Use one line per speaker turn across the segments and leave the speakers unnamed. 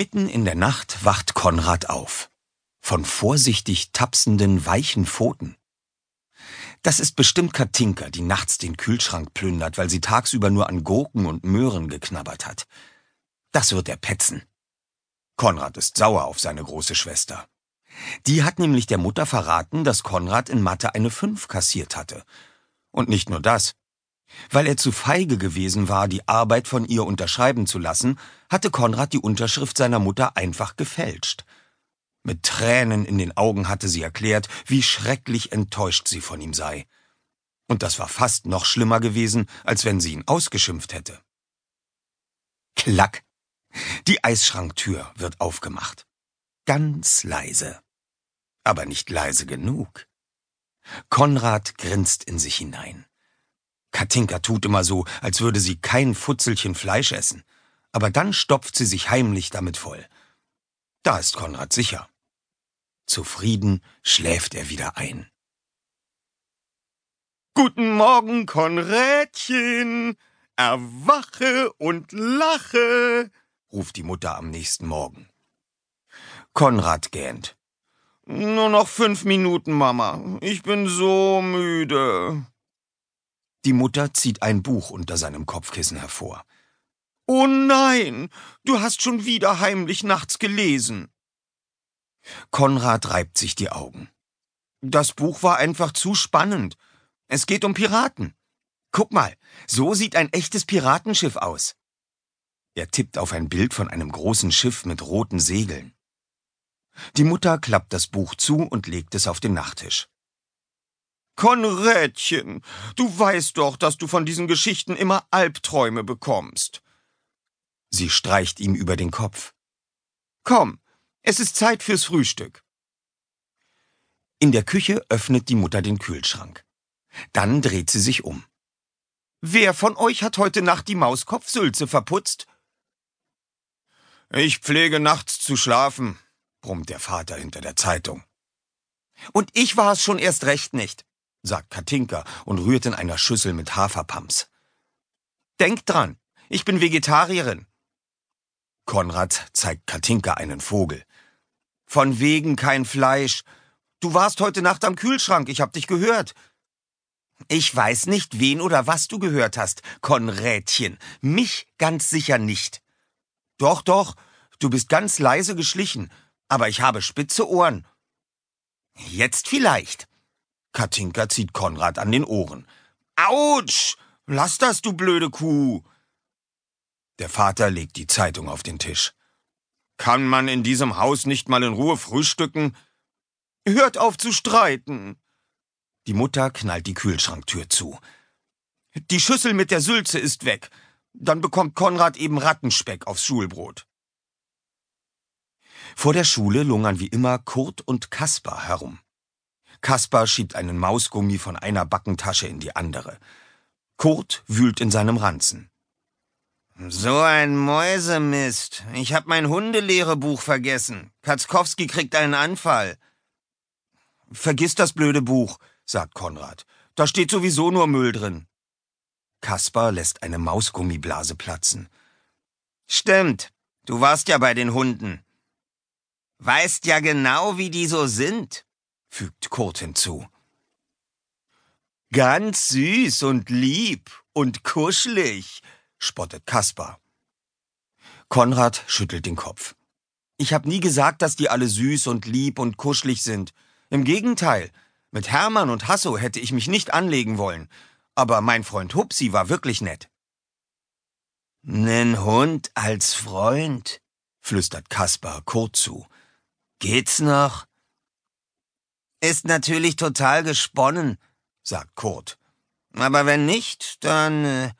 Mitten in der Nacht wacht Konrad auf. Von vorsichtig tapsenden, weichen Pfoten. Das ist bestimmt Katinka, die nachts den Kühlschrank plündert, weil sie tagsüber nur an Gurken und Möhren geknabbert hat. Das wird er petzen. Konrad ist sauer auf seine große Schwester. Die hat nämlich der Mutter verraten, dass Konrad in Mathe eine Fünf kassiert hatte. Und nicht nur das. Weil er zu feige gewesen war, die Arbeit von ihr unterschreiben zu lassen, hatte Konrad die Unterschrift seiner Mutter einfach gefälscht. Mit Tränen in den Augen hatte sie erklärt, wie schrecklich enttäuscht sie von ihm sei. Und das war fast noch schlimmer gewesen, als wenn sie ihn ausgeschimpft hätte. Klack. Die Eisschranktür wird aufgemacht. Ganz leise. Aber nicht leise genug. Konrad grinst in sich hinein. Katinka tut immer so, als würde sie kein Futzelchen Fleisch essen, aber dann stopft sie sich heimlich damit voll. Da ist Konrad sicher. Zufrieden schläft er wieder ein.
Guten Morgen, Konrädchen. Erwache und lache, ruft die Mutter am nächsten Morgen.
Konrad gähnt.
Nur noch fünf Minuten, Mama. Ich bin so müde.
Die Mutter zieht ein Buch unter seinem Kopfkissen hervor.
Oh nein, du hast schon wieder heimlich nachts gelesen.
Konrad reibt sich die Augen. Das Buch war einfach zu spannend. Es geht um Piraten. Guck mal, so sieht ein echtes Piratenschiff aus. Er tippt auf ein Bild von einem großen Schiff mit roten Segeln. Die Mutter klappt das Buch zu und legt es auf den Nachttisch.
Konrädchen, du weißt doch, dass du von diesen Geschichten immer Albträume bekommst.
Sie streicht ihm über den Kopf.
Komm, es ist Zeit fürs Frühstück.
In der Küche öffnet die Mutter den Kühlschrank. Dann dreht sie sich um.
Wer von euch hat heute Nacht die Mauskopfsülze verputzt?
Ich pflege nachts zu schlafen, brummt der Vater hinter der Zeitung.
Und ich war es schon erst recht nicht sagt Katinka und rührt in einer Schüssel mit Haferpams. Denkt dran, ich bin Vegetarierin.
Konrad zeigt Katinka einen Vogel.
Von wegen kein Fleisch. Du warst heute Nacht am Kühlschrank, ich hab dich gehört. Ich weiß nicht, wen oder was du gehört hast, Konrädchen. Mich ganz sicher nicht. Doch, doch, du bist ganz leise geschlichen, aber ich habe spitze Ohren. Jetzt vielleicht.
Katinka zieht Konrad an den Ohren.
Autsch! Lass das, du blöde Kuh!
Der Vater legt die Zeitung auf den Tisch.
Kann man in diesem Haus nicht mal in Ruhe frühstücken? Hört auf zu streiten!
Die Mutter knallt die Kühlschranktür zu.
Die Schüssel mit der Sülze ist weg. Dann bekommt Konrad eben Rattenspeck aufs Schulbrot.
Vor der Schule lungern wie immer Kurt und Kaspar herum. Kaspar schiebt einen Mausgummi von einer Backentasche in die andere. Kurt wühlt in seinem Ranzen.
So ein Mäusemist. Ich hab mein Hundelehrebuch vergessen. Katzkowski kriegt einen Anfall.
Vergiss das blöde Buch, sagt Konrad. Da steht sowieso nur Müll drin. Kaspar lässt eine Mausgummiblase platzen.
Stimmt. Du warst ja bei den Hunden. Weißt ja genau, wie die so sind
fügt Kurt hinzu.
Ganz süß und lieb und kuschelig, spottet Kaspar.
Konrad schüttelt den Kopf. Ich hab nie gesagt, dass die alle süß und lieb und kuschelig sind. Im Gegenteil, mit Hermann und Hasso hätte ich mich nicht anlegen wollen, aber mein Freund Hupsi war wirklich nett.
Nen Hund als Freund, flüstert Kaspar Kurt zu. Geht's noch? Ist natürlich total gesponnen, sagt Kurt. Aber wenn nicht, dann. Äh,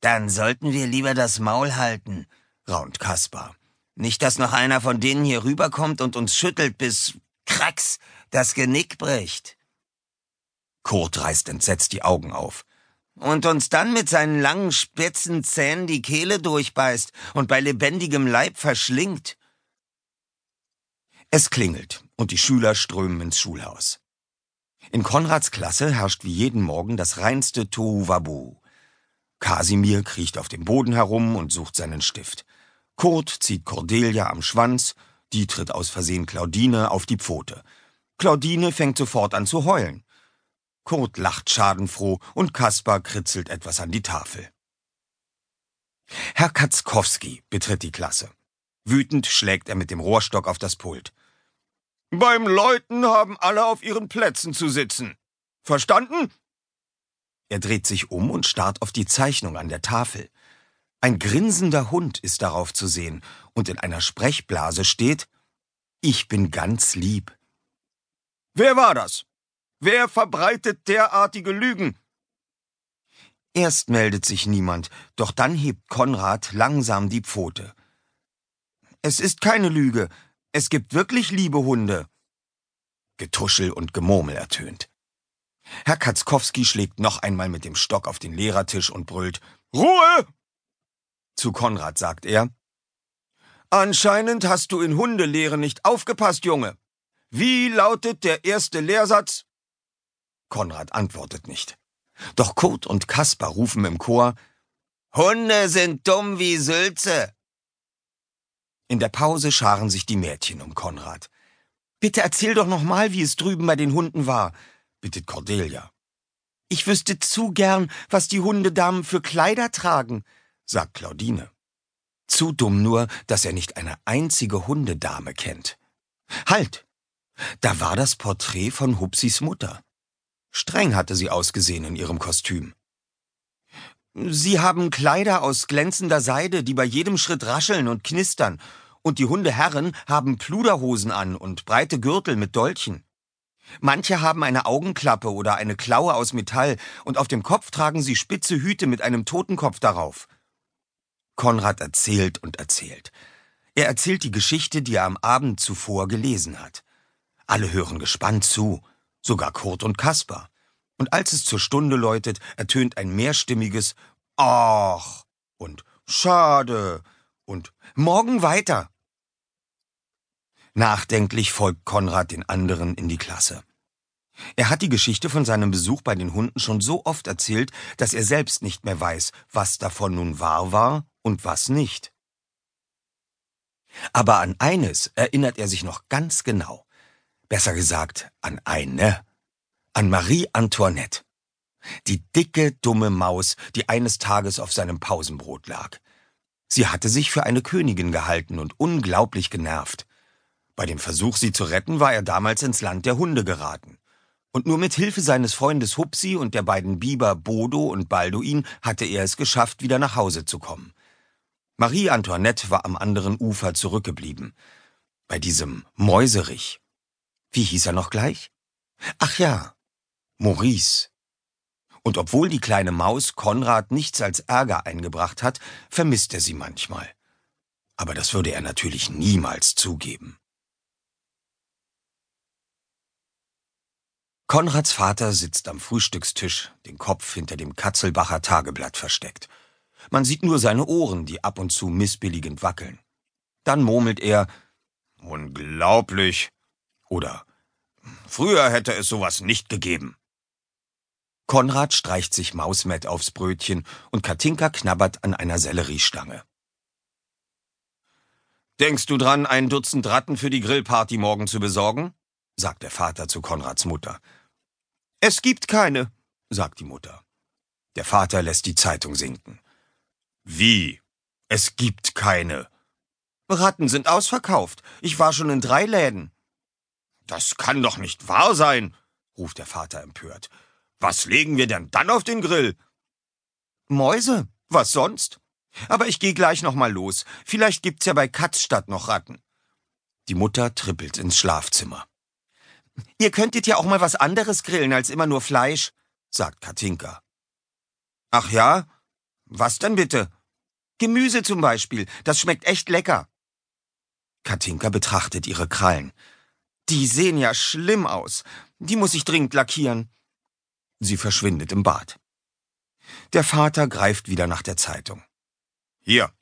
dann sollten wir lieber das Maul halten, raunt Kaspar. Nicht, dass noch einer von denen hier rüberkommt und uns schüttelt, bis Krax das Genick bricht.
Kurt reißt entsetzt die Augen auf.
Und uns dann mit seinen langen, spitzen Zähnen die Kehle durchbeißt und bei lebendigem Leib verschlingt.
Es klingelt und die Schüler strömen ins Schulhaus. In Konrads Klasse herrscht wie jeden Morgen das reinste Tohuwabu. Kasimir kriecht auf dem Boden herum und sucht seinen Stift. Kurt zieht Cordelia am Schwanz, die tritt aus Versehen Claudine auf die Pfote. Claudine fängt sofort an zu heulen. Kurt lacht schadenfroh und Kaspar kritzelt etwas an die Tafel. Herr Katzkowski betritt die Klasse. Wütend schlägt er mit dem Rohrstock auf das Pult. Beim Läuten haben alle auf ihren Plätzen zu sitzen. Verstanden? Er dreht sich um und starrt auf die Zeichnung an der Tafel. Ein grinsender Hund ist darauf zu sehen, und in einer Sprechblase steht Ich bin ganz lieb. Wer war das? Wer verbreitet derartige Lügen? Erst meldet sich niemand, doch dann hebt Konrad langsam die Pfote. Es ist keine Lüge, es gibt wirklich liebe Hunde. Getuschel und Gemurmel ertönt. Herr Katzkowski schlägt noch einmal mit dem Stock auf den Lehrertisch und brüllt Ruhe! Zu Konrad sagt er Anscheinend hast du in Hundelehre nicht aufgepasst, Junge. Wie lautet der erste Lehrsatz? Konrad antwortet nicht. Doch Kurt und Kaspar rufen im Chor Hunde sind dumm wie Sülze. In der Pause scharen sich die Mädchen um Konrad. Bitte erzähl doch noch mal, wie es drüben bei den Hunden war, bittet Cordelia. Ich wüsste zu gern, was die Hundedamen für Kleider tragen, sagt Claudine. Zu dumm nur, dass er nicht eine einzige Hundedame kennt. Halt! Da war das Porträt von Hupsis Mutter. Streng hatte sie ausgesehen in ihrem Kostüm. Sie haben Kleider aus glänzender Seide, die bei jedem Schritt rascheln und knistern, und die Hundeherren haben Pluderhosen an und breite Gürtel mit Dolchen. Manche haben eine Augenklappe oder eine Klaue aus Metall, und auf dem Kopf tragen sie spitze Hüte mit einem Totenkopf darauf. Konrad erzählt und erzählt. Er erzählt die Geschichte, die er am Abend zuvor gelesen hat. Alle hören gespannt zu, sogar Kurt und Kaspar. Und als es zur Stunde läutet, ertönt ein mehrstimmiges Ach und Schade und Morgen weiter. Nachdenklich folgt Konrad den anderen in die Klasse. Er hat die Geschichte von seinem Besuch bei den Hunden schon so oft erzählt, dass er selbst nicht mehr weiß, was davon nun wahr war und was nicht. Aber an eines erinnert er sich noch ganz genau. Besser gesagt, an eine. An Marie Antoinette. Die dicke, dumme Maus, die eines Tages auf seinem Pausenbrot lag. Sie hatte sich für eine Königin gehalten und unglaublich genervt. Bei dem Versuch, sie zu retten, war er damals ins Land der Hunde geraten. Und nur mit Hilfe seines Freundes Hupsi und der beiden Biber Bodo und Balduin hatte er es geschafft, wieder nach Hause zu kommen. Marie Antoinette war am anderen Ufer zurückgeblieben. Bei diesem Mäuserich. Wie hieß er noch gleich? Ach ja, Maurice. Und obwohl die kleine Maus Konrad nichts als Ärger eingebracht hat, vermisst er sie manchmal. Aber das würde er natürlich niemals zugeben. Konrads Vater sitzt am Frühstückstisch, den Kopf hinter dem Katzelbacher Tageblatt versteckt. Man sieht nur seine Ohren, die ab und zu missbilligend wackeln. Dann murmelt er Unglaublich oder Früher hätte es sowas nicht gegeben. Konrad streicht sich Mausmett aufs Brötchen und Katinka knabbert an einer Selleriestange. Denkst du dran, ein Dutzend Ratten für die Grillparty morgen zu besorgen? sagt der Vater zu Konrads Mutter. Es gibt keine, sagt die Mutter. Der Vater lässt die Zeitung sinken. Wie? Es gibt keine. Ratten sind ausverkauft. Ich war schon in drei Läden. Das kann doch nicht wahr sein, ruft der Vater empört. Was legen wir denn dann auf den Grill? Mäuse, was sonst? Aber ich gehe gleich noch mal los. Vielleicht gibt's ja bei Katzstadt noch Ratten. Die Mutter trippelt ins Schlafzimmer. Ihr könntet ja auch mal was anderes grillen als immer nur Fleisch, sagt Katinka. Ach ja? Was denn bitte? Gemüse zum Beispiel. Das schmeckt echt lecker. Katinka betrachtet ihre Krallen. Die sehen ja schlimm aus. Die muss ich dringend lackieren. Sie verschwindet im Bad. Der Vater greift wieder nach der Zeitung. Hier,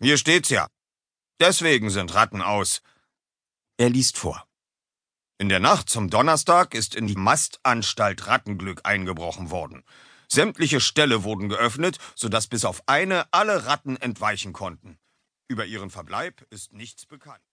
hier steht's ja. Deswegen sind Ratten aus. Er liest vor. In der Nacht zum Donnerstag ist in die Mastanstalt Rattenglück eingebrochen worden. Sämtliche Ställe wurden geöffnet, sodass bis auf eine alle Ratten entweichen konnten. Über ihren Verbleib ist nichts bekannt.